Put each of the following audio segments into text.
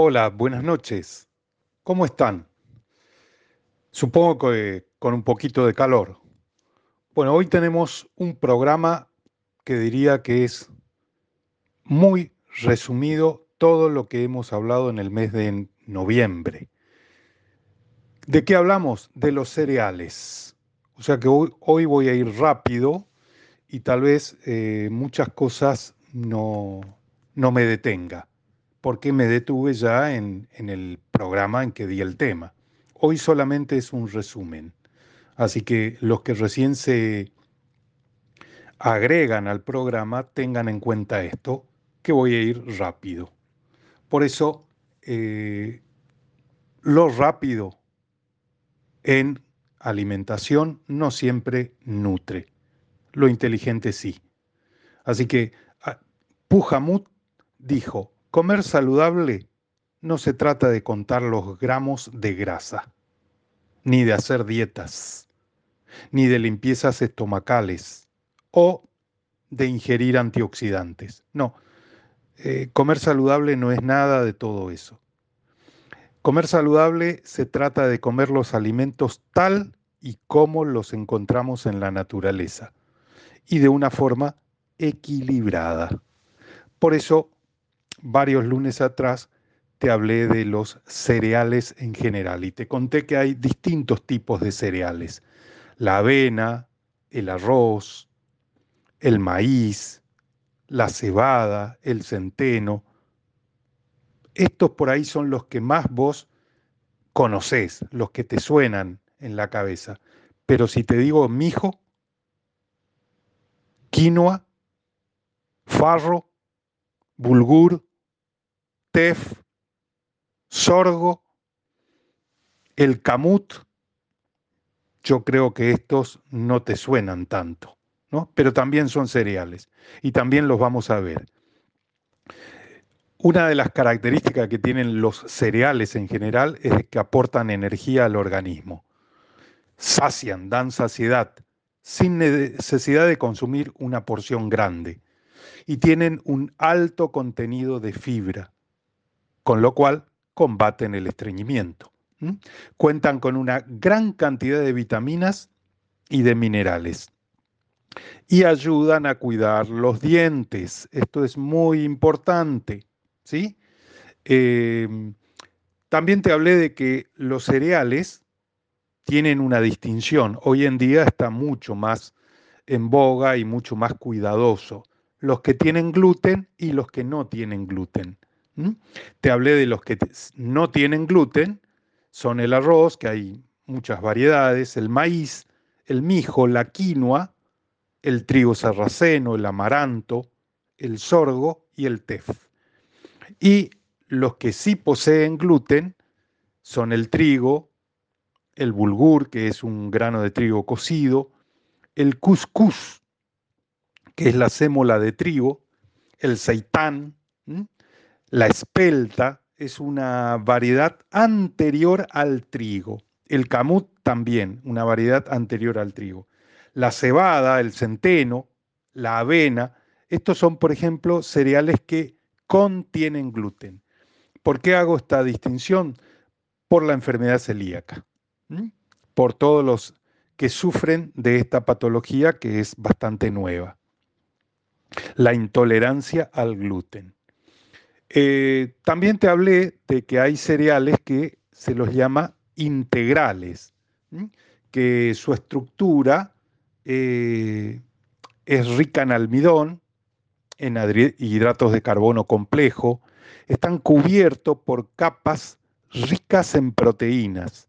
Hola, buenas noches. ¿Cómo están? Supongo que con un poquito de calor. Bueno, hoy tenemos un programa que diría que es muy resumido todo lo que hemos hablado en el mes de noviembre. ¿De qué hablamos? De los cereales. O sea que hoy, voy a ir rápido y tal vez eh, muchas cosas no, no me detenga porque me detuve ya en, el programa en que di el tema. Hoy solamente es un resumen. Así que los que recién se agregan al programa tengan en cuenta esto, que voy a ir rápido. Por eso, eh, lo rápido en alimentación no siempre nutre. Lo inteligente sí. Así que ah, Pujamut dijo, Comer saludable no se trata de contar los gramos de grasa, ni de hacer dietas, ni de limpiezas estomacales o de ingerir antioxidantes. No, eh, comer saludable no es nada de todo eso. Comer saludable se trata de comer los alimentos tal y como los encontramos en la naturaleza y de una forma equilibrada. Por eso varios lunes atrás te hablé de los cereales en general y te conté que hay distintos tipos de cereales. La avena, el arroz, el maíz, la cebada, el centeno. Estos por ahí son los que más vos conocés, los que te suenan en la cabeza. Pero si te digo mijo, quinoa, farro, bulgur, sorgo, el camut, yo creo que estos no te suenan tanto, ¿no? Pero también son cereales y también los vamos a ver. Una de las características que tienen los cereales en general es que aportan energía al organismo. Sacian, dan saciedad, sin necesidad de consumir una porción grande. Y tienen un alto contenido de fibra, con lo cual combaten el estreñimiento. Cuentan con una gran cantidad de vitaminas y de minerales y ayudan a cuidar los dientes. Esto es muy importante. ¿sí? Em, también te hablé de que los cereales tienen una distinción. Hoy en día está mucho más en boga y mucho más cuidadoso. Los que tienen gluten y los que no tienen gluten. Te hablé de los que no tienen gluten, son el arroz, que hay muchas variedades, el maíz, el mijo, la quinoa, el trigo sarraceno, el amaranto, el sorgo y el tef. Y los que sí poseen gluten son el trigo, el bulgur, que es un grano de trigo cocido, el cuscús, que es la sémola de trigo, el seitán, la espelta es una variedad anterior al trigo. El camut también, una variedad anterior al trigo. La cebada, el centeno, la avena, estos son, por ejemplo, cereales que contienen gluten. ¿Por qué hago esta distinción? Por la enfermedad celíaca, por todos los que sufren de esta patología que es bastante nueva. La intolerancia al gluten. Eh, también te hablé de que hay cereales que se los llama integrales, que su estructura eh, es rica en almidón, en hidratos de carbono complejo, están cubiertos por capas ricas en proteínas.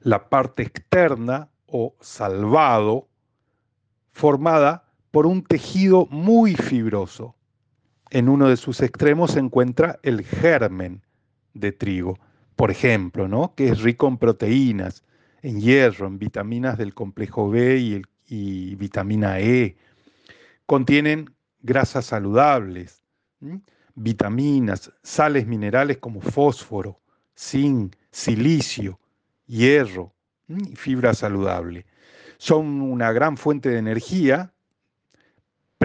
La parte externa o salvado, formada por un tejido muy fibroso en uno de sus extremos se encuentra el germen de trigo, por ejemplo, ¿no? que es rico en proteínas, en hierro, en vitaminas del complejo B y, y vitamina E. Contienen grasas saludables, vitaminas, sales minerales como fósforo, zinc, silicio, hierro y fibra saludable. Son una gran fuente de energía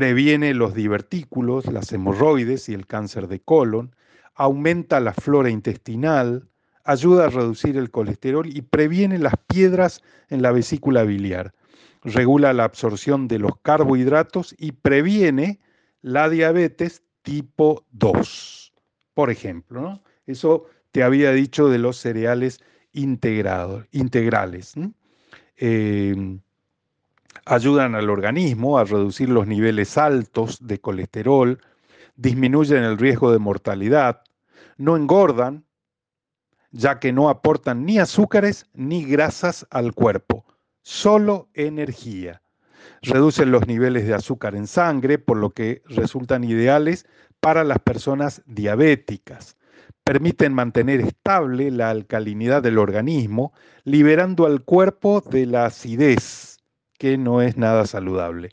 previene los divertículos, las hemorroides y el cáncer de colon, aumenta la flora intestinal, ayuda a reducir el colesterol y previene las piedras en la vesícula biliar. Regula la absorción de los carbohidratos y previene la diabetes tipo 2, por ejemplo. Eso te había dicho de los cereales integrales. Ayudan al organismo a reducir los niveles altos de colesterol, disminuyen el riesgo de mortalidad, no engordan, ya que no aportan ni azúcares ni grasas al cuerpo, solo energía. Reducen los niveles de azúcar en sangre, por lo que resultan ideales para las personas diabéticas. Permiten mantener estable la alcalinidad del organismo, liberando al cuerpo de la acidez, que no es nada saludable.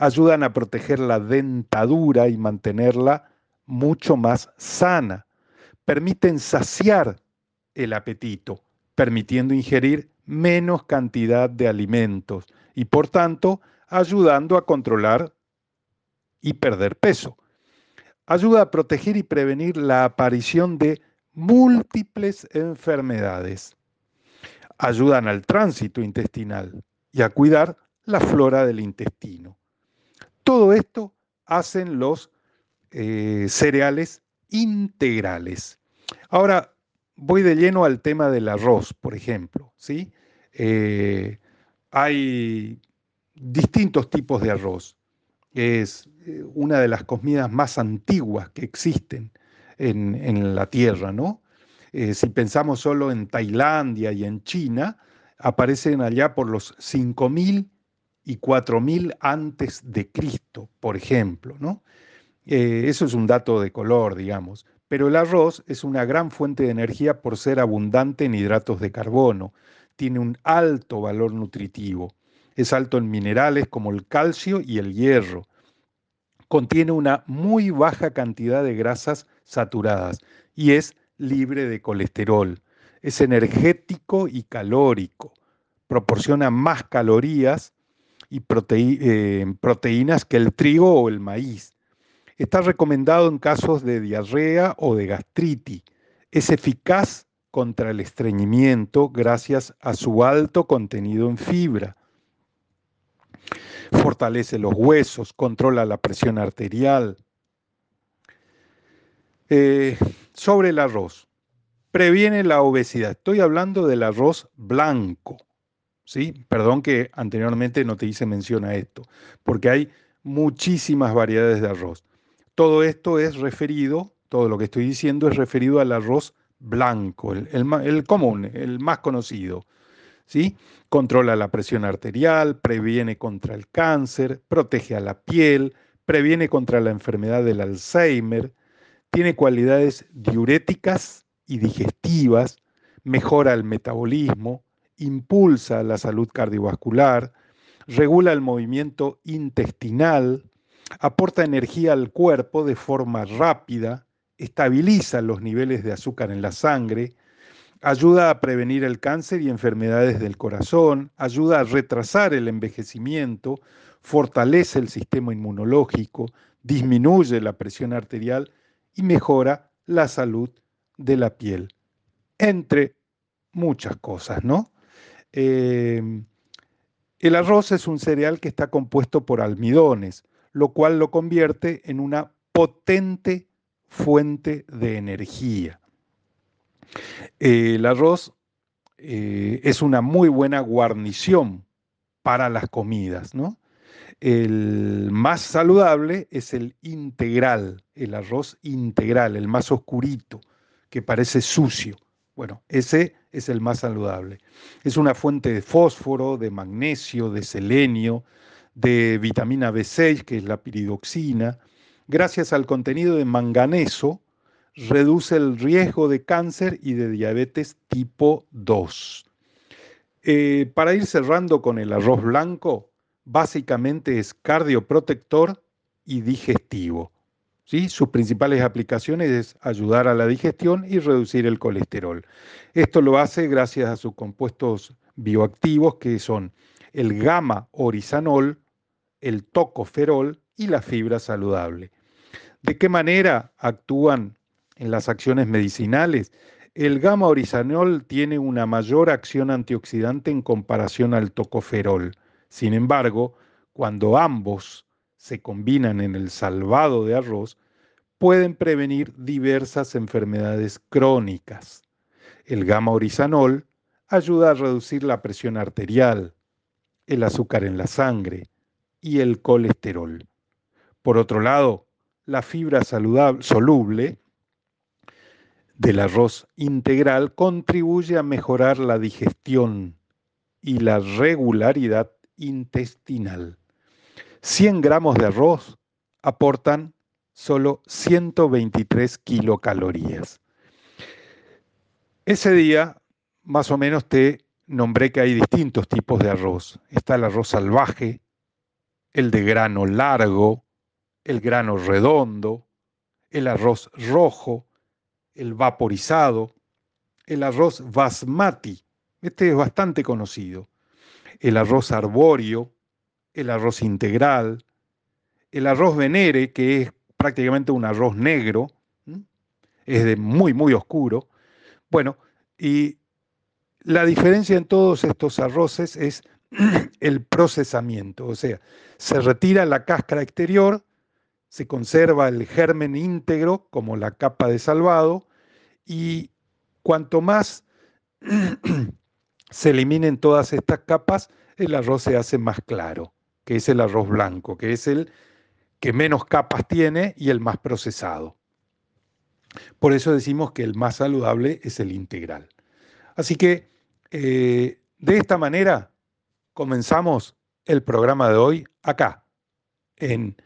Ayudan a proteger la dentadura y mantenerla mucho más sana. Permiten saciar el apetito, permitiendo ingerir menos cantidad de alimentos y por tanto ayudando a controlar y perder peso. Ayuda a proteger y prevenir la aparición de múltiples enfermedades. Ayudan al tránsito intestinal y a cuidar la flora del intestino. Todo esto hacen los eh, cereales integrales. Ahora, voy de lleno al tema del arroz, por ejemplo. ¿sí? Eh, hay distintos tipos de arroz. Es eh, una de las comidas más antiguas que existen en, la tierra, ¿no? Si pensamos solo en Tailandia y en China, aparecen allá por los 5000 y 4000 antes de Cristo, por ejemplo, ¿no? eso es un dato de color, digamos. Pero el arroz es una gran fuente de energía por ser abundante en hidratos de carbono. Tiene un alto valor nutritivo. Es alto en minerales como el calcio y el hierro. Contiene una muy baja cantidad de grasas saturadas y es libre de colesterol. Es energético y calórico. Proporciona más calorías y eh, proteínas que el trigo o el maíz. Está recomendado en casos de diarrea o de gastritis. Es eficaz contra el estreñimiento gracias a su alto contenido en fibra. Fortalece los huesos, controla la presión arterial. Eh, sobre el arroz, previene la obesidad. Estoy hablando del arroz blanco. ¿Sí? Perdón que anteriormente no te hice mención a esto, porque hay muchísimas variedades de arroz. Todo esto es referido, todo lo que estoy diciendo es referido al arroz blanco, el, común, el más conocido. ¿sí? Controla la presión arterial, previene contra el cáncer, protege a la piel, previene contra la enfermedad del Alzheimer, tiene cualidades diuréticas y digestivas, mejora el metabolismo, impulsa la salud cardiovascular, regula el movimiento intestinal, aporta energía al cuerpo de forma rápida, estabiliza los niveles de azúcar en la sangre, ayuda a prevenir el cáncer y enfermedades del corazón, ayuda a retrasar el envejecimiento, fortalece el sistema inmunológico, disminuye la presión arterial y mejora la salud de la piel, entre muchas cosas, ¿no? Eh, el arroz es un cereal que está compuesto por almidones, lo cual lo convierte en una potente fuente de energía. El arroz eh, es una muy buena guarnición para las comidas, ¿no? El más saludable es el integral, el arroz integral, el más oscurito, que parece sucio. Bueno, ese es el más saludable. Es una fuente de fósforo, de magnesio, de selenio, de vitamina B6, que es la piridoxina, gracias al contenido de manganeso, reduce el riesgo de cáncer y de diabetes tipo 2. Eh, para ir cerrando con el arroz blanco, básicamente es cardioprotector y digestivo. Sus principales aplicaciones es ayudar a la digestión y reducir el colesterol. Esto lo hace gracias a sus compuestos bioactivos que son el gamma orizanol, el tocoferol y la fibra saludable. ¿De qué manera actúan en las acciones medicinales, el gamma orizanol tiene una mayor acción antioxidante en comparación al tocoferol. Sin embargo, cuando ambos se combinan en el salvado de arroz, pueden prevenir diversas enfermedades crónicas. El gamma orizanol ayuda a reducir la presión arterial, el azúcar en la sangre y el colesterol. Por otro lado, la fibra saludable, soluble del arroz integral contribuye a mejorar la digestión y la regularidad intestinal. 100 gramos de arroz aportan solo 123 kilocalorías. Ese día, más o menos, te nombré que hay distintos tipos de arroz. Está el arroz salvaje, el de grano largo, el grano redondo, el arroz rojo, el vaporizado, el arroz basmati, este es bastante conocido, el arroz arbóreo, el arroz integral, el arroz venere, que es prácticamente un arroz negro, es de muy, muy oscuro. Bueno, y la diferencia en todos estos arroces es el procesamiento, o sea, se retira la cáscara exterior, se conserva el germen íntegro como la capa de salvado y cuanto más se eliminen todas estas capas, el arroz se hace más claro, que es el arroz blanco, que es el que menos capas tiene y el más procesado. Por eso decimos que el más saludable es el integral. Así que eh, de esta manera comenzamos el programa de hoy acá, en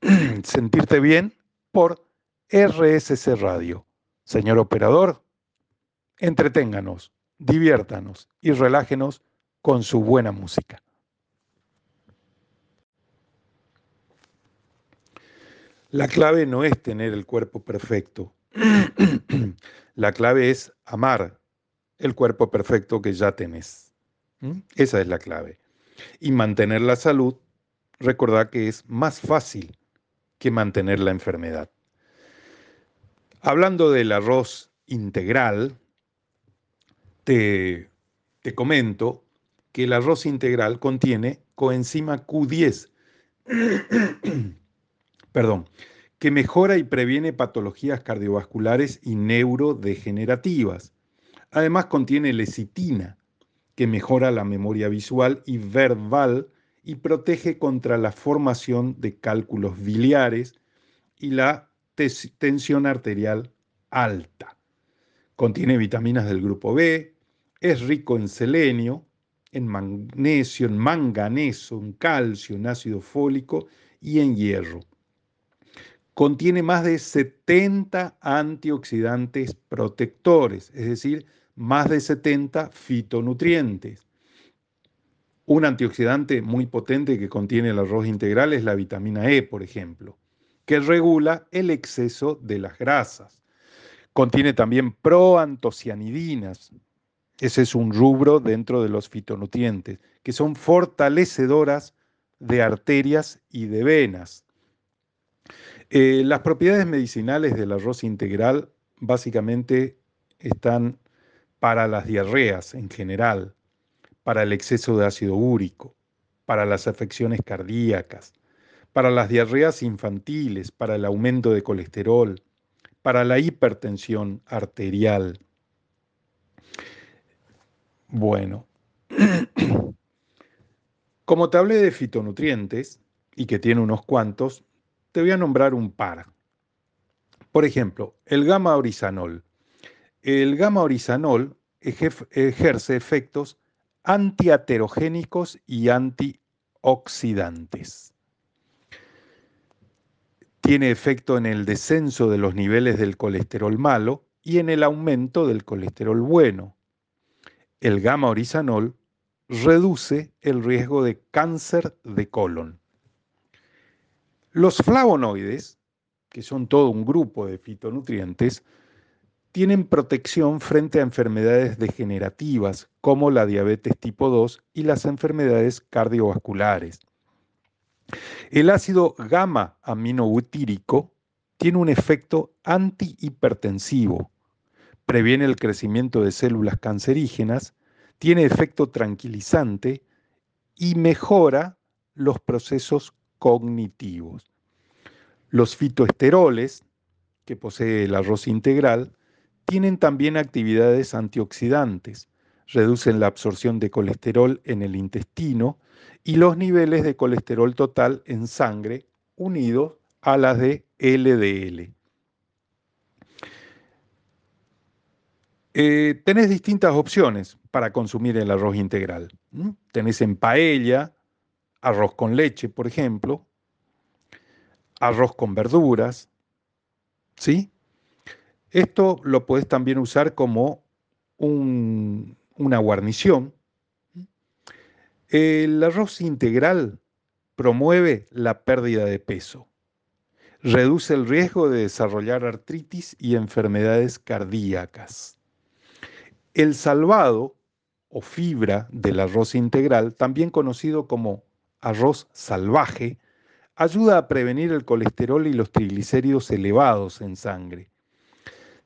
Sentirte Bien por RSC Radio. Señor operador, entreténganos, diviértanos y relájenos con su buena música. La clave no es tener el cuerpo perfecto. La clave es amar el cuerpo perfecto que ya tenés. Esa es la clave. Y mantener la salud, recordad que es más fácil que mantener la enfermedad. Hablando del arroz integral, te, te comento que el arroz integral contiene coenzima Q10 perdón, que mejora y previene patologías cardiovasculares y neurodegenerativas. Además contiene lecitina, que mejora la memoria visual y verbal y protege contra la formación de cálculos biliares y la tensión arterial alta. Contiene vitaminas del grupo B, es rico en selenio, en magnesio, en manganeso, en calcio, en ácido fólico y en hierro contiene más de 70 antioxidantes protectores, es decir, más de 70 fitonutrientes. Un antioxidante muy potente que contiene el arroz integral es la vitamina E, por ejemplo, que regula el exceso de las grasas. Contiene también proantocianidinas. Ese es un rubro dentro de los fitonutrientes, que son fortalecedoras de arterias y de venas. Eh, las propiedades medicinales del arroz integral básicamente están para las diarreas en general, para el exceso de ácido úrico, para las afecciones cardíacas, para las diarreas infantiles, para el aumento de colesterol, para la hipertensión arterial. Bueno, como te hablé de fitonutrientes, y que tiene unos cuantos, te voy a nombrar un par. Por ejemplo, el gamma orizanol. El gamma orizanol ejerce efectos antiaterogénicos y antioxidantes. Tiene efecto en el descenso de los niveles del colesterol malo y en el aumento del colesterol bueno. El gamma orizanol reduce el riesgo de cáncer de colon. Los flavonoides, que son todo un grupo de fitonutrientes, tienen protección frente a enfermedades degenerativas como la diabetes tipo 2 y las enfermedades cardiovasculares. El ácido gamma aminobutírico tiene un efecto antihipertensivo, previene el crecimiento de células cancerígenas, tiene efecto tranquilizante y mejora los procesos cognitivos. Los fitoesteroles, que posee el arroz integral, tienen también actividades antioxidantes, reducen la absorción de colesterol en el intestino y los niveles de colesterol total en sangre unidos a las de LDL. Eh, tenés distintas opciones para consumir el arroz integral. Tenés en paella, arroz con leche, por ejemplo, arroz con verduras, ¿sí? Esto lo puedes también usar como una guarnición. El arroz integral promueve la pérdida de peso, reduce el riesgo de desarrollar artritis y enfermedades cardíacas. El salvado o fibra del arroz integral, también conocido como arroz salvaje, ayuda a prevenir el colesterol y los triglicéridos elevados en sangre.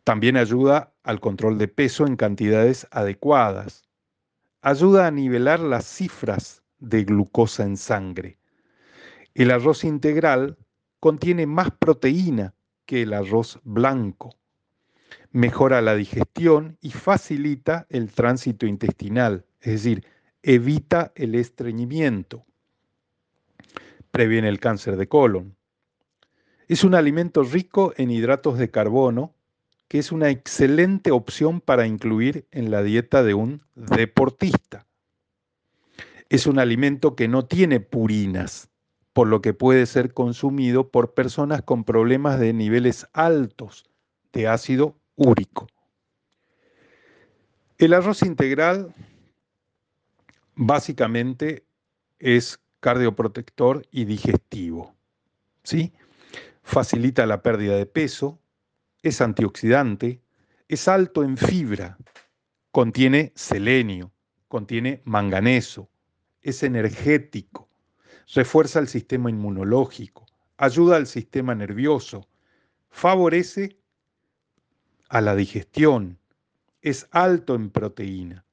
También ayuda al control de peso en cantidades adecuadas. Ayuda a nivelar las cifras de glucosa en sangre. El arroz integral contiene más proteína que el arroz blanco mejora la digestión y facilita el tránsito intestinal, es decir, evita el estreñimiento, previene el cáncer de colon. Es un alimento rico en hidratos de carbono que es una excelente opción para incluir en la dieta de un deportista. Es un alimento que no tiene purinas, por lo que puede ser consumido por personas con problemas de niveles altos de ácido úrico. El arroz integral básicamente es cardioprotector y digestivo. ¿sí? Facilita la pérdida de peso, es antioxidante, es alto en fibra, contiene selenio, contiene manganeso, es energético, refuerza el sistema inmunológico, ayuda al sistema nervioso, favorece a la digestión, es alto en proteína,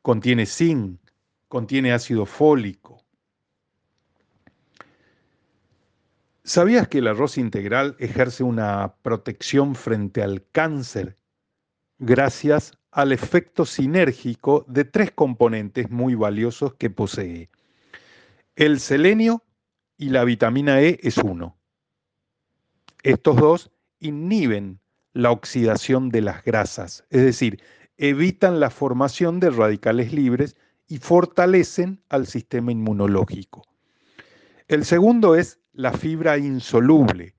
contiene zinc, contiene ácido fólico. ¿Sabías que el arroz integral ejerce una protección frente al cáncer gracias al efecto sinérgico de tres componentes muy valiosos que posee? El selenio y la vitamina E es uno. Estos dos inhiben la oxidación de las grasas, es decir, evitan la formación de radicales libres y fortalecen al sistema inmunológico. El segundo es la fibra insoluble,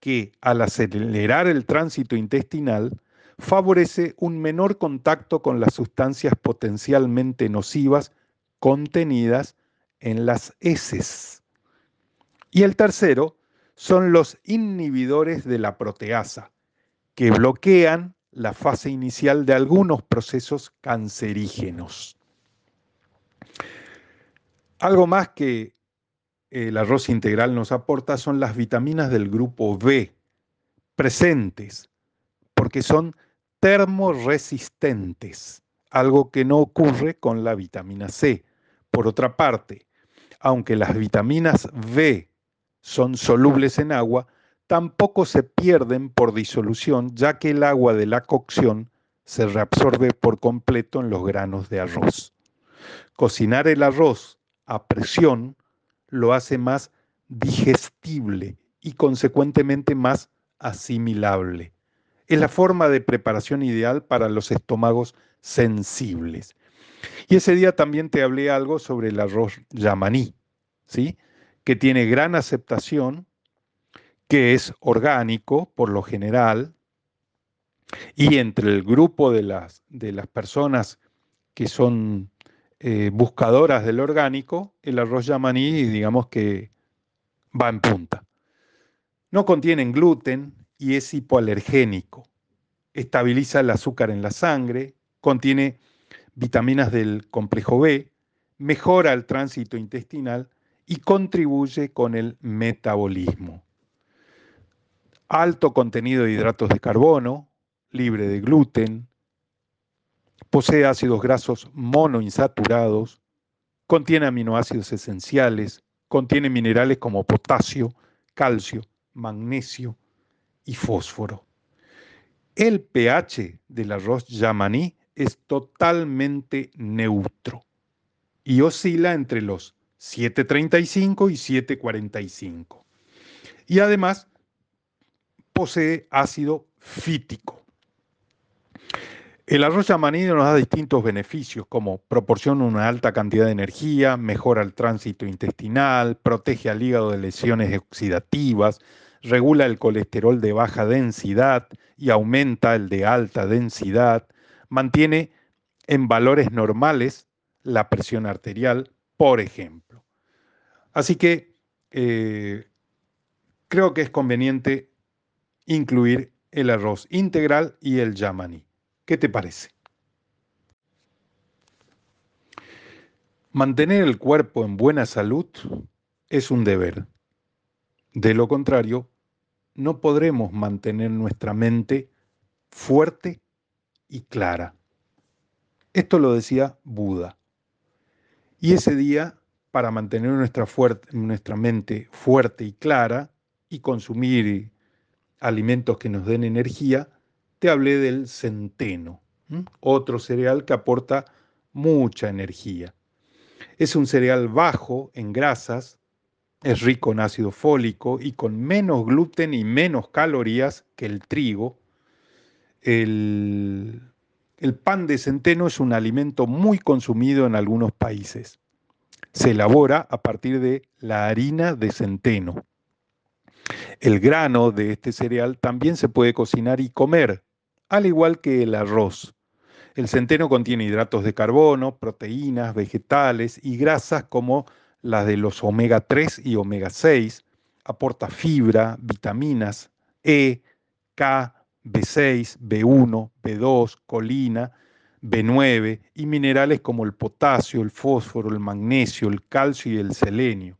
que al acelerar el tránsito intestinal favorece un menor contacto con las sustancias potencialmente nocivas contenidas en las heces. Y el tercero son los inhibidores de la proteasa, que bloquean la fase inicial de algunos procesos cancerígenos. Algo más que el arroz integral nos aporta son las vitaminas del grupo B presentes, porque son termoresistentes, algo que no ocurre con la vitamina C. Por otra parte, aunque las vitaminas B son solubles en agua, tampoco se pierden por disolución, ya que el agua de la cocción se reabsorbe por completo en los granos de arroz. Cocinar el arroz a presión lo hace más digestible y consecuentemente más asimilable. Es la forma de preparación ideal para los estómagos sensibles. Y ese día también te hablé algo sobre el arroz yamaní, ¿sí? que tiene gran aceptación que es orgánico por lo general, y entre el grupo de las, de las personas que son eh, buscadoras del orgánico, el arroz yamaní, digamos que va en punta. No contienen gluten y es hipoalergénico. Estabiliza el azúcar en la sangre, contiene vitaminas del complejo B, mejora el tránsito intestinal y contribuye con el metabolismo. alto contenido de hidratos de carbono, libre de gluten, posee ácidos grasos monoinsaturados, contiene aminoácidos esenciales, contiene minerales como potasio, calcio, magnesio y fósforo. El pH del arroz yamaní es totalmente neutro y oscila entre los 7.35 y 7.45. Y además posee ácido fítico. El arroz yamaní nos da distintos beneficios, como proporciona una alta cantidad de energía, mejora el tránsito intestinal, protege al hígado de lesiones oxidativas, regula el colesterol de baja densidad y aumenta el de alta densidad, mantiene en valores normales la presión arterial, por ejemplo. Así que eh, creo que es conveniente incluir el arroz integral y el yamaní. ¿Qué te parece? Mantener el cuerpo en buena salud es un deber. De lo contrario, no podremos mantener nuestra mente fuerte y clara. Esto lo decía Buda. Y ese día, para mantener nuestra, nuestra mente fuerte y clara y consumir alimentos que nos den energía, te hablé del centeno, otro cereal que aporta mucha energía. Es un cereal bajo en grasas, es rico en ácido fólico y con menos gluten y menos calorías que el trigo. El, el pan de centeno es un alimento muy consumido en algunos países. Se elabora a partir de la harina de centeno. El grano de este cereal también se puede cocinar y comer, al igual que el arroz. El centeno contiene hidratos de carbono, proteínas, vegetales y grasas como las de los omega 3 y omega 6, aporta fibra, vitaminas E, K, B6, B1, B2, colina, B9 y minerales como el potasio, el fósforo, el magnesio, el calcio y el selenio.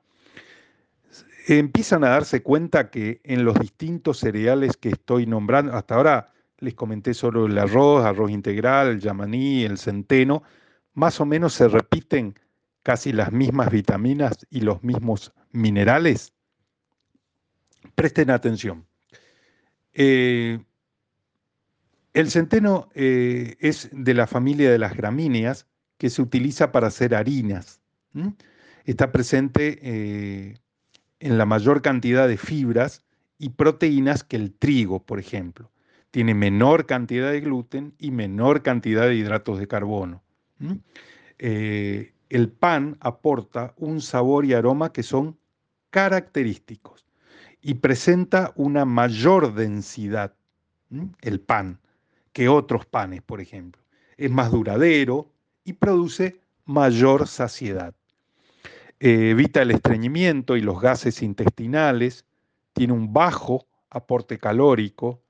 Empiezan a darse cuenta que en los distintos cereales que estoy nombrando, hasta ahora les comenté solo el arroz, arroz integral, el yamaní, el centeno, más o menos se repiten casi las mismas vitaminas y los mismos minerales. Presten atención. Eh, el centeno eh, es de la familia de las gramíneas que se utiliza para hacer harinas. Está presente eh, en la mayor cantidad de fibras y proteínas que el trigo, por ejemplo tiene menor cantidad de gluten y menor cantidad de hidratos de carbono. Eh, el pan aporta un sabor y aroma que son característicos y presenta una mayor densidad, el pan, que otros panes, por ejemplo. Es más duradero y produce mayor saciedad. Eh, evita el estreñimiento y los gases intestinales, tiene un bajo aporte calórico,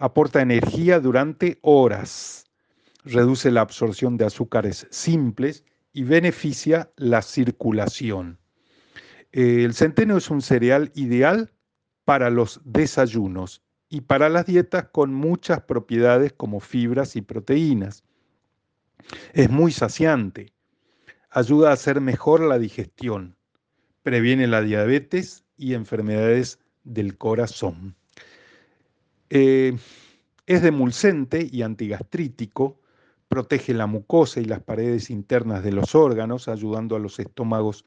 aporta energía durante horas, reduce la absorción de azúcares simples y beneficia la circulación. El centeno es un cereal ideal para los desayunos y para las dietas con muchas propiedades como fibras y proteínas. Es muy saciante, ayuda a hacer mejor la digestión, previene la diabetes y enfermedades del corazón. Eh, es demulcente y antigastrítico, protege la mucosa y las paredes internas de los órganos, ayudando a los estómagos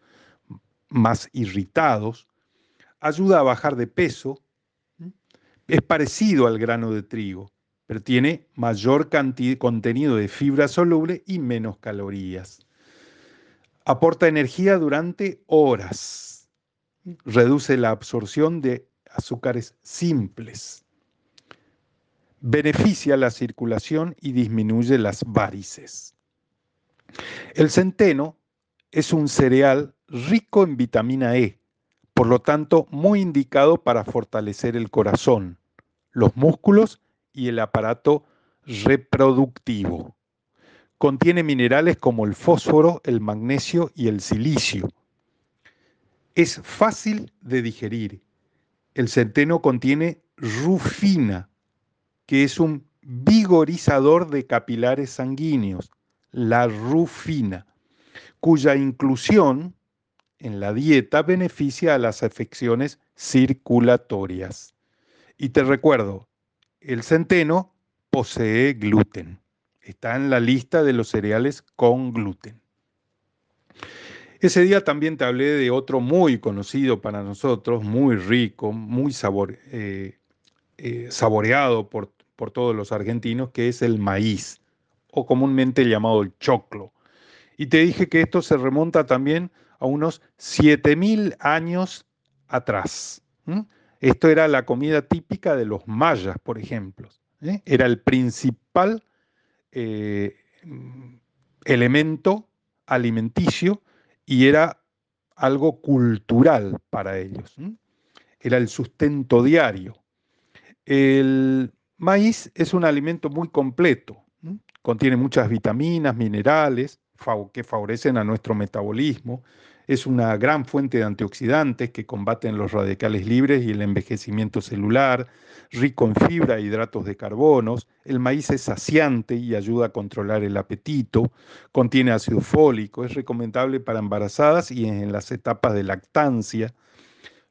más irritados, ayuda a bajar de peso, es parecido al grano de trigo, pero tiene mayor contenido de fibra soluble y menos calorías. Aporta energía durante horas, reduce la absorción de azúcares simples beneficia la circulación y disminuye las varices. El centeno es un cereal rico en vitamina E, por lo tanto muy indicado para fortalecer el corazón, los músculos y el aparato reproductivo. Contiene minerales como el fósforo, el magnesio y el silicio. Es fácil de digerir. El centeno contiene rufina, que es un vigorizador de capilares sanguíneos, la rufina, cuya inclusión en la dieta beneficia a las afecciones circulatorias. Y te recuerdo, el centeno posee gluten. Está en la lista de los cereales con gluten. Ese día también te hablé de otro muy conocido para nosotros, muy rico, muy eh, eh, saboreado por, por todos los argentinos, que es el maíz, o comúnmente llamado el choclo. Y te dije que esto se remonta también a unos 7.000 años atrás. Esto era la comida típica de los mayas, por ejemplo. ¿eh? Era el principal eh, elemento alimenticio y era algo cultural para ellos. Era el sustento diario. El maíz es un alimento muy completo. Contiene muchas vitaminas, minerales que favorecen a nuestro metabolismo es una gran fuente de antioxidantes que combaten los radicales libres y el envejecimiento celular, rico en fibra e hidratos de carbonos. El maíz es saciante y ayuda a controlar el apetito. Contiene ácido fólico, es recomendable para embarazadas y en las etapas de lactancia.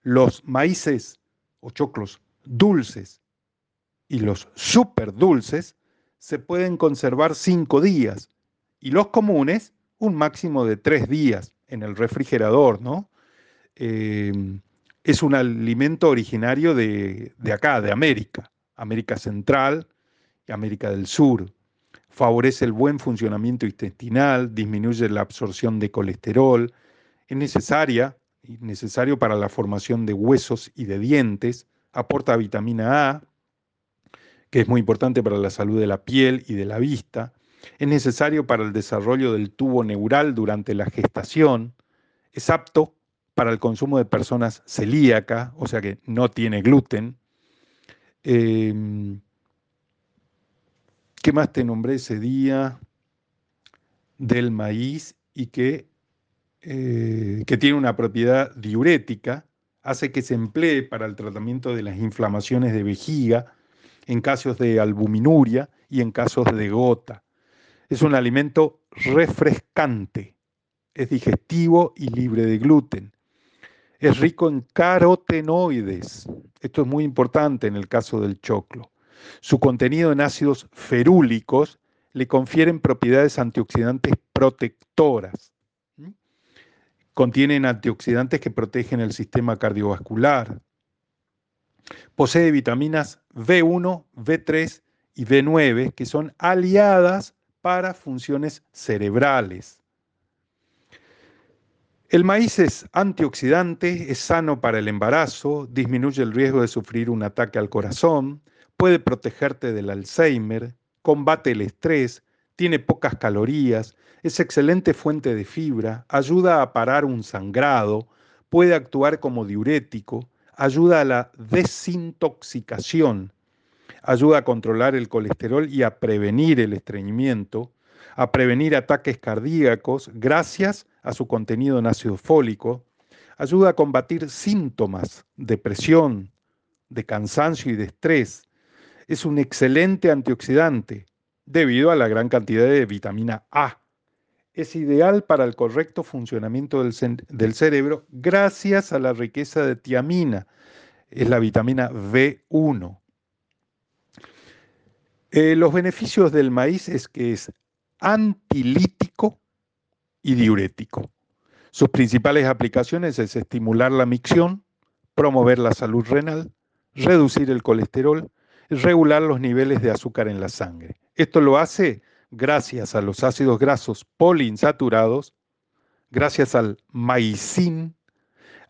Los maíces o choclos dulces y los súper dulces se pueden conservar cinco días y los comunes un máximo de tres días en el refrigerador, ¿no? Em, es un alimento originario de, de, acá, de América, América Central y América del Sur. Favorece el buen funcionamiento intestinal, disminuye la absorción de colesterol, es necesaria, necesario para la formación de huesos y de dientes, aporta vitamina A, que es muy importante para la salud de la piel y de la vista, es necesario para el desarrollo del tubo neural durante la gestación, es apto para el consumo de personas celíacas, o sea que no tiene gluten. Em, ¿Qué más te nombré ese día? Del maíz y que, eh, que tiene una propiedad diurética, hace que se emplee para el tratamiento de las inflamaciones de vejiga, en casos de albuminuria y en casos de gota. Es un alimento refrescante, es digestivo y libre de gluten. Es rico en carotenoides. Esto es muy importante en el caso del choclo. Su contenido en ácidos ferúlicos le confieren propiedades antioxidantes protectoras. Contienen antioxidantes que protegen el sistema cardiovascular. Posee vitaminas B1, B3 y B9 que son aliadas para funciones cerebrales. El maíz es antioxidante, es sano para el embarazo, disminuye el riesgo de sufrir un ataque al corazón, puede protegerte del Alzheimer, combate el estrés, tiene pocas calorías, es excelente fuente de fibra, ayuda a parar un sangrado, puede actuar como diurético, ayuda a la desintoxicación, ayuda a controlar el colesterol y a prevenir el estreñimiento, a prevenir ataques cardíacos gracias a su contenido en ácido fólico, ayuda a combatir síntomas de presión, de cansancio y de estrés. Es un excelente antioxidante debido a la gran cantidad de vitamina A. Es ideal para el correcto funcionamiento del, cerebro gracias a la riqueza de tiamina. Es la vitamina B1. Eh, los beneficios del maíz es que es antilítico y diurético. Sus principales aplicaciones es estimular la micción, promover la salud renal, reducir el colesterol, regular los niveles de azúcar en la sangre. Esto lo hace gracias a los ácidos grasos poliinsaturados, gracias al maicín,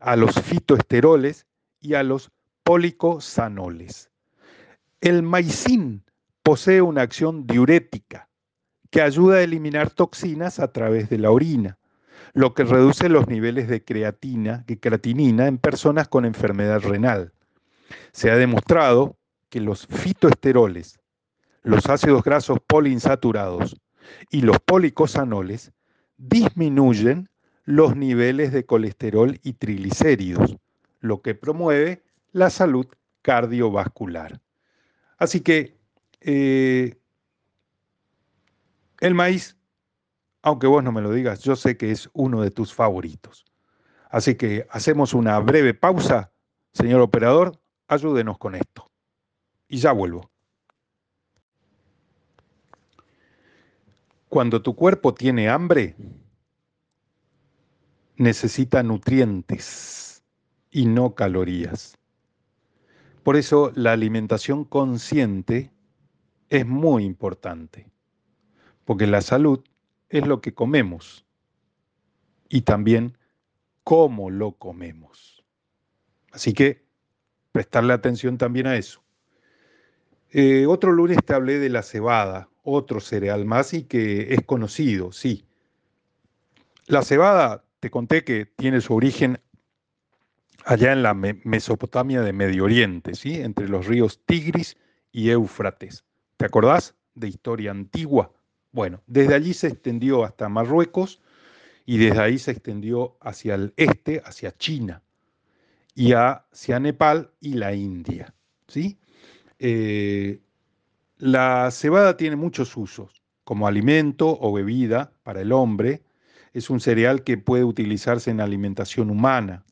a los fitoesteroles y a los policosanoles. El maicín posee una acción diurética que ayuda a eliminar toxinas a través de la orina, lo que reduce los niveles de creatina, de creatinina en personas con enfermedad renal. Se ha demostrado que los fitoesteroles, los ácidos grasos poliinsaturados y los policosanoles disminuyen los niveles de colesterol y triglicéridos, lo que promueve la salud cardiovascular. Así que eh, el maíz, aunque vos no me lo digas, yo sé que es uno de tus favoritos. Así que hacemos una breve pausa. Señor operador, ayúdenos con esto. Y ya vuelvo. Cuando tu cuerpo tiene hambre, necesita nutrientes y no calorías. Por eso la alimentación consciente es muy importante porque la salud es lo que comemos y también cómo lo comemos. Así que prestarle atención también a eso. Eh, otro lunes te hablé de la cebada, otro cereal más y que es conocido, sí. La cebada, te conté que tiene su origen allá en la Mesopotamia de Medio Oriente, ¿sí? entre los ríos Tigris y Éufrates. ¿Te acordás de historia antigua? Bueno, desde allí se extendió hasta Marruecos y desde ahí se extendió hacia el este, hacia China y hacia Nepal y la India. ¿sí? Eh, la cebada tiene muchos usos, como alimento o bebida para el hombre. Es un cereal que puede utilizarse en alimentación humana.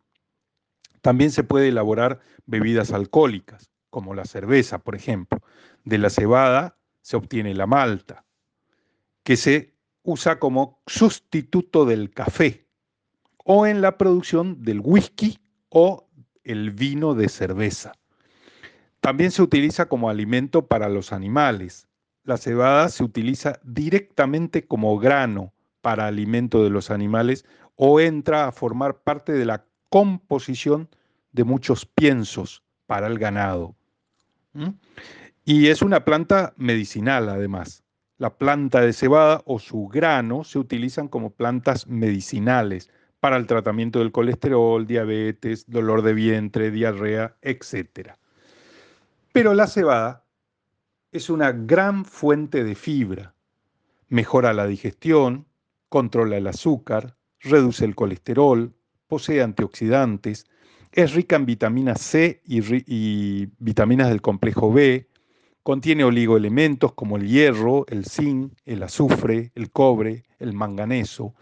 También se puede elaborar bebidas alcohólicas, como la cerveza, por ejemplo. De la cebada se obtiene la malta que se usa como sustituto del café o en la producción del whisky o el vino de cerveza. También se utiliza como alimento para los animales. La cebada se utiliza directamente como grano para alimento de los animales o entra a formar parte de la composición de muchos piensos para el ganado. Y es una planta medicinal además. La planta de cebada o su grano se utilizan como plantas medicinales para el tratamiento del colesterol, diabetes, dolor de vientre, diarrea, etc. Pero la cebada es una gran fuente de fibra. Mejora la digestión, controla el azúcar, reduce el colesterol, posee antioxidantes, es rica en vitamina C y, y vitaminas del complejo B, Contiene oligoelementos como el hierro, el zinc, el azufre, el cobre, el manganeso.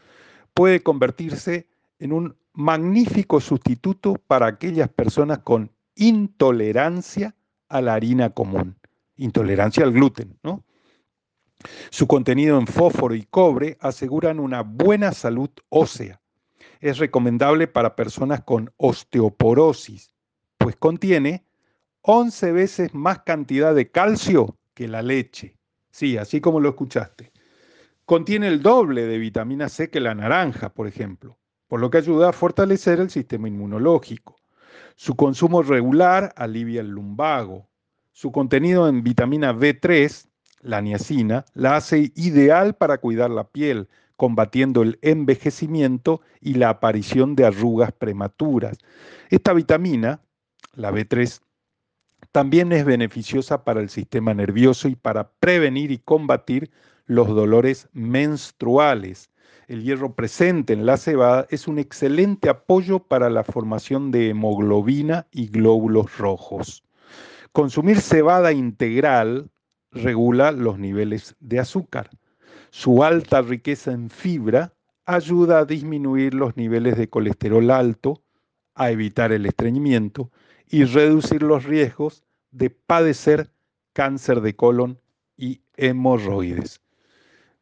Puede convertirse en un magnífico sustituto para aquellas personas con intolerancia a la harina común, intolerancia al gluten, ¿no? Su contenido en fósforo y cobre aseguran una buena salud ósea. Es recomendable para personas con osteoporosis, pues contiene 11 veces más cantidad de calcio que la leche. Sí, así como lo escuchaste. Contiene el doble de vitamina C que la naranja, por ejemplo, por lo que ayuda a fortalecer el sistema inmunológico. Su consumo regular alivia el lumbago. Su contenido en vitamina B3, la niacina, la hace ideal para cuidar la piel, combatiendo el envejecimiento y la aparición de arrugas prematuras. Esta vitamina, la B3, también es beneficiosa para el sistema nervioso y para prevenir y combatir los dolores menstruales. El hierro presente en la cebada es un excelente apoyo para la formación de hemoglobina y glóbulos rojos. Consumir cebada integral regula los niveles de azúcar. Su alta riqueza en fibra ayuda a disminuir los niveles de colesterol alto, a evitar el estreñimiento y reducir los riesgos de padecer cáncer de colon y hemorroides.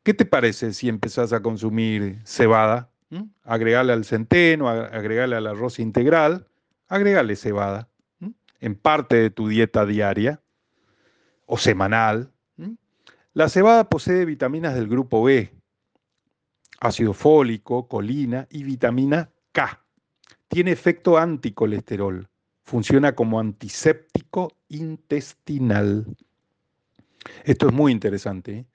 ¿Qué te parece si empezás a consumir cebada? ¿Mm? Agregale al centeno, agregale al arroz integral, agregale cebada ¿Mm? en parte de tu dieta diaria o semanal. ¿Mm? La cebada posee vitaminas del grupo B, ácido fólico, colina y vitamina K. Tiene efecto anticolesterol funciona como antiséptico intestinal. Esto es muy interesante. ¿eh?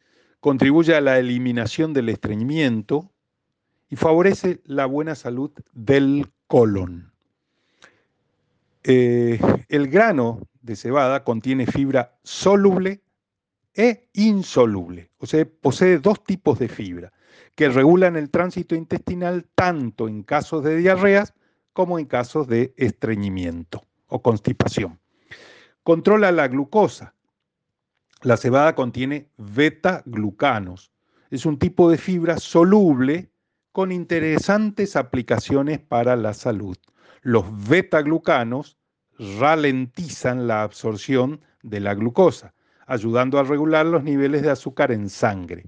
Contribuye a la eliminación del estreñimiento y favorece la buena salud del colon. Eh, el grano de cebada contiene fibra soluble e insoluble, o sea, posee dos tipos de fibra que regulan el tránsito intestinal tanto en casos de diarreas como en casos de estreñimiento o constipación. Controla la glucosa. La cebada contiene beta-glucanos. Es un tipo de fibra soluble con interesantes aplicaciones para la salud. Los beta-glucanos ralentizan la absorción de la glucosa, ayudando a regular los niveles de azúcar en sangre.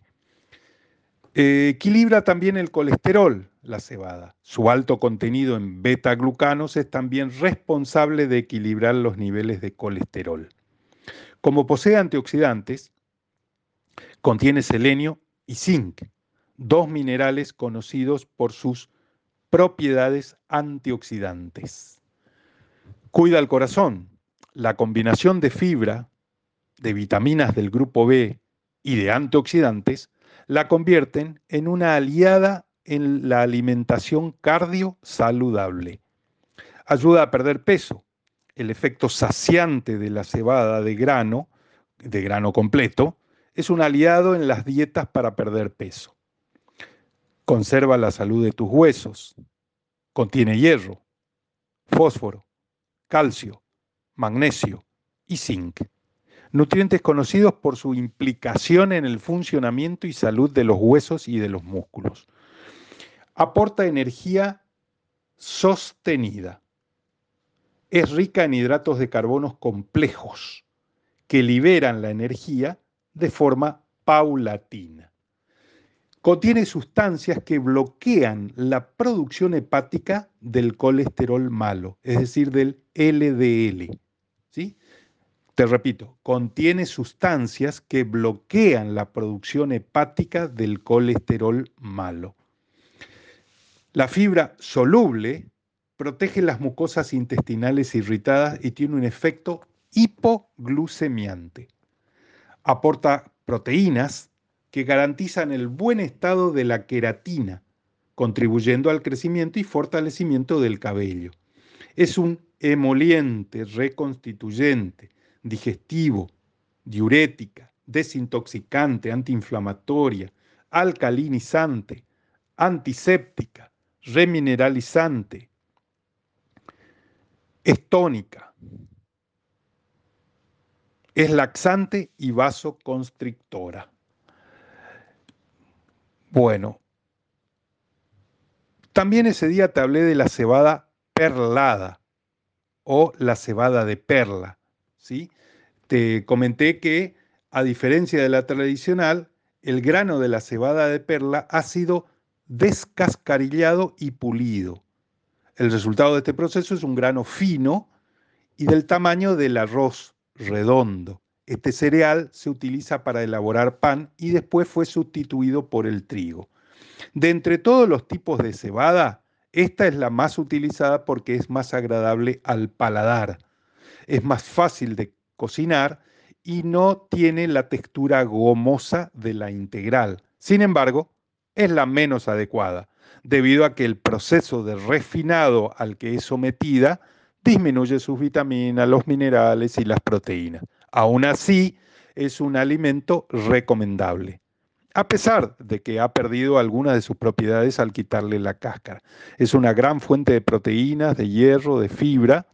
Eh, equilibra también el colesterol, la cebada. Su alto contenido en beta-glucanos es también responsable de equilibrar los niveles de colesterol. Como posee antioxidantes, contiene selenio y zinc, dos minerales conocidos por sus propiedades antioxidantes. Cuida el corazón. La combinación de fibra, de vitaminas del grupo B y de antioxidantes la convierten en una aliada en la alimentación cardio saludable. Ayuda a perder peso. El efecto saciante de la cebada de grano, de grano completo, es un aliado en las dietas para perder peso. Conserva la salud de tus huesos. Contiene hierro, fósforo, calcio, magnesio y zinc nutrientes conocidos por su implicación en el funcionamiento y salud de los huesos y de los músculos. Aporta energía sostenida. Es rica en hidratos de carbonos complejos que liberan la energía de forma paulatina. Contiene sustancias que bloquean la producción hepática del colesterol malo, es decir, del LDL. ¿sí? Te repito, contiene sustancias que bloquean la producción hepática del colesterol malo. La fibra soluble protege las mucosas intestinales irritadas y tiene un efecto hipoglucemiante. Aporta proteínas que garantizan el buen estado de la queratina, contribuyendo al crecimiento y fortalecimiento del cabello. Es un emoliente reconstituyente digestivo, diurética, desintoxicante, antiinflamatoria, alcalinizante, antiséptica, remineralizante, es tónica, es laxante y vasoconstrictora. Bueno, también ese día te hablé de la cebada perlada o la cebada de perla. ¿sí? Te comenté que, a diferencia de la tradicional, el grano de la cebada de perla ha sido descascarillado y pulido. El resultado de este proceso es un grano fino y del tamaño del arroz redondo. Este cereal se utiliza para elaborar pan y después fue sustituido por el trigo. De entre todos los tipos de cebada, esta es la más utilizada porque es más agradable al paladar es más fácil de cocinar y no tiene la textura gomosa de la integral. Sin embargo, es la menos adecuada, debido a que el proceso de refinado al que es sometida disminuye sus vitaminas, los minerales y las proteínas. Aún así, es un alimento recomendable, a pesar de que ha perdido algunas de sus propiedades al quitarle la cáscara. Es una gran fuente de proteínas, de hierro, de fibra,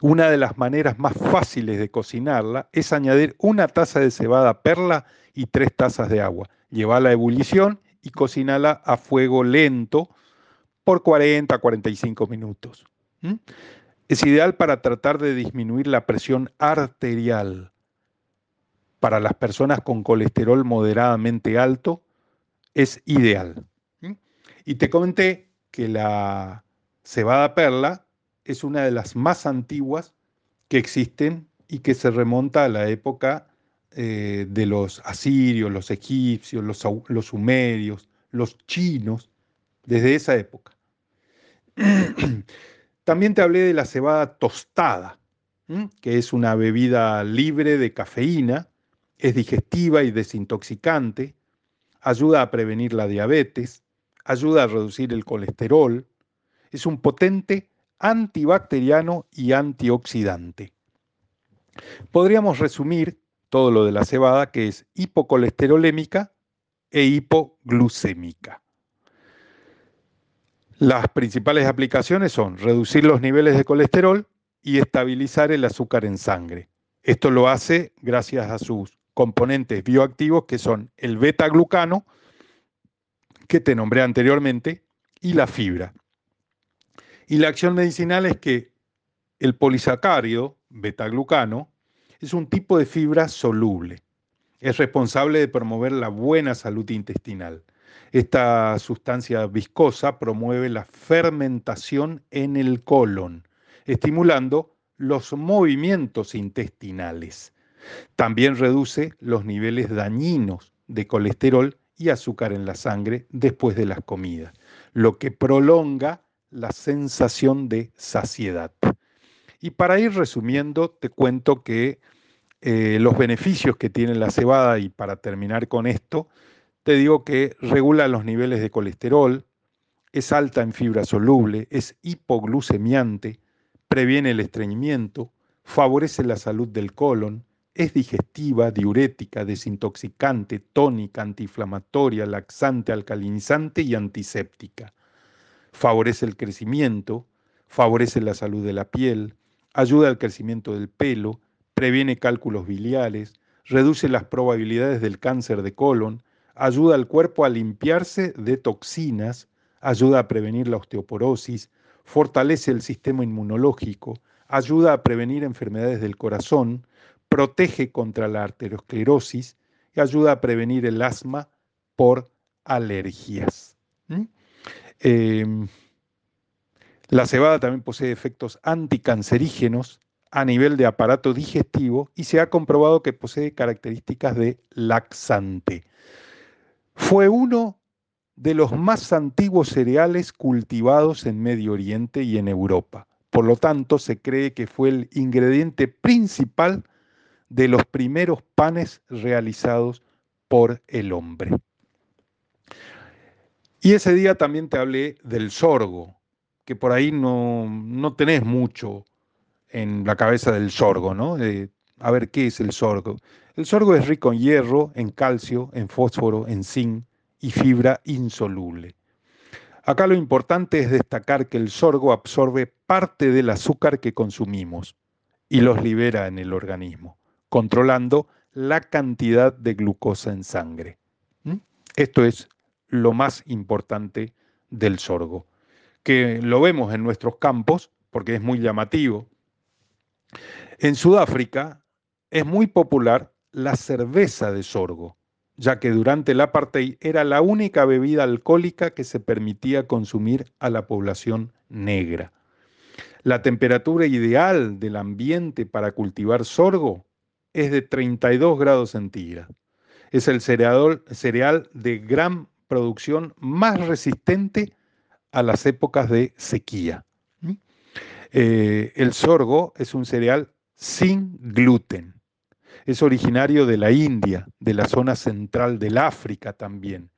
una de las maneras más fáciles de cocinarla es añadir una taza de cebada perla y tres tazas de agua. Llevarla a ebullición y cocinarla a fuego lento por 40 a 45 minutos. Es ideal para tratar de disminuir la presión arterial. Para las personas con colesterol moderadamente alto es ideal. Y te comenté que la cebada perla es una de las más antiguas que existen y que se remonta a la época eh, de los asirios, los egipcios, los, los, sumerios, los chinos, desde esa época. También te hablé de la cebada tostada, que es una bebida libre de cafeína, es digestiva y desintoxicante, ayuda a prevenir la diabetes, ayuda a reducir el colesterol, es un potente antibacteriano y antioxidante. Podríamos resumir todo lo de la cebada que es hipocolesterolémica e hipoglucémica. Las principales aplicaciones son reducir los niveles de colesterol y estabilizar el azúcar en sangre. Esto lo hace gracias a sus componentes bioactivos que son el beta-glucano, que te nombré anteriormente, y la fibra. Y la acción medicinal es que el polisacárido, beta-glucano, es un tipo de fibra soluble. Es responsable de promover la buena salud intestinal. Esta sustancia viscosa promueve la fermentación en el colon, estimulando los movimientos intestinales. También reduce los niveles dañinos de colesterol y azúcar en la sangre después de las comidas, lo que prolonga la sensación de saciedad. Y para ir resumiendo, te cuento que eh, los beneficios que tiene la cebada, y para terminar con esto, te digo que regula los niveles de colesterol, es alta en fibra soluble, es hipoglucemiante, previene el estreñimiento, favorece la salud del colon, es digestiva, diurética, desintoxicante, tónica, antiinflamatoria, laxante, alcalinizante y antiséptica. Favorece el crecimiento, favorece la salud de la piel, ayuda al crecimiento del pelo, previene cálculos biliares, reduce las probabilidades del cáncer de colon, ayuda al cuerpo a limpiarse de toxinas, ayuda a prevenir la osteoporosis, fortalece el sistema inmunológico, ayuda a prevenir enfermedades del corazón, protege contra la arteriosclerosis y ayuda a prevenir el asma por alergias. Em, la cebada también posee efectos anticancerígenos a nivel de aparato digestivo y se ha comprobado que posee características de laxante. Fue uno de los más antiguos cereales cultivados en Medio Oriente y en Europa. Por lo tanto, se cree que fue el ingrediente principal de los primeros panes realizados por el hombre. Y ese día también te hablé del sorgo, que por ahí no, no tenés mucho en la cabeza del sorgo, ¿no? a ver, ¿qué es el sorgo? El sorgo es rico en hierro, en calcio, en fósforo, en zinc y fibra insoluble. Acá lo importante es destacar que el sorgo absorbe parte del azúcar que consumimos y los libera en el organismo, controlando la cantidad de glucosa en sangre. ¿Mm? Esto es lo más importante del sorgo, que lo vemos en nuestros campos porque es muy llamativo. En Sudáfrica es muy popular la cerveza de sorgo, ya que durante el apartheid era la única bebida alcohólica que se permitía consumir a la población negra. La temperatura ideal del ambiente para cultivar sorgo es de 32 grados centígrados. Es el cereal, cereal de gran producción más resistente a las épocas de sequía. Eh, el sorgo es un cereal sin gluten es originario de la India, de la zona central del África también.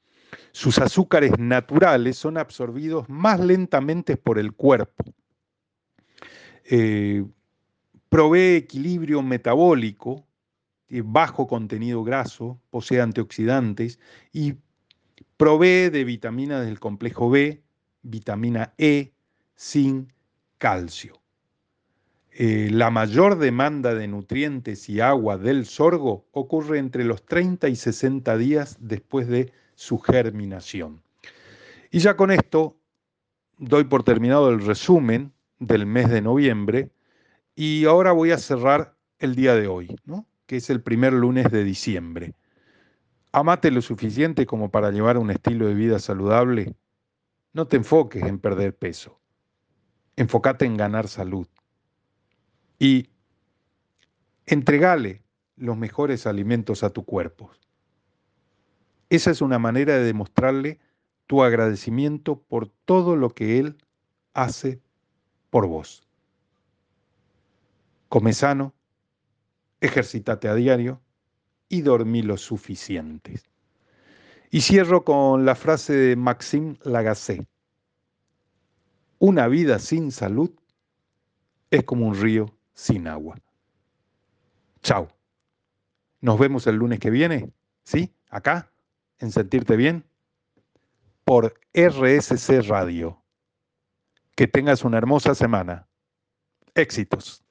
Sus azúcares naturales son absorbidos más lentamente por el cuerpo. Eh, provee equilibrio metabólico, bajo contenido graso, posee antioxidantes y provee de vitaminas del complejo B, vitamina E, zinc, calcio. Eh, la mayor demanda de nutrientes y agua del sorgo ocurre entre los 30 y 60 días después de su germinación. Y ya con esto doy por terminado el resumen del mes de noviembre y ahora voy a cerrar el día de hoy, que es el primer lunes de diciembre. Amate lo suficiente como para llevar un estilo de vida saludable. No te enfoques en perder peso. Enfócate en ganar salud y entregale los mejores alimentos a tu cuerpo. Esa es una manera de demostrarle tu agradecimiento por todo lo que Él hace por vos. Come sano, ejercítate a diario y dormí lo suficiente. Y cierro con la frase de Maxime Lagacé. Una vida sin salud es como un río sin agua. Chao. Nos vemos el lunes que viene, ¿sí? Acá, en Sentirte Bien, por RSC Radio. Que tengas una hermosa semana. Éxitos.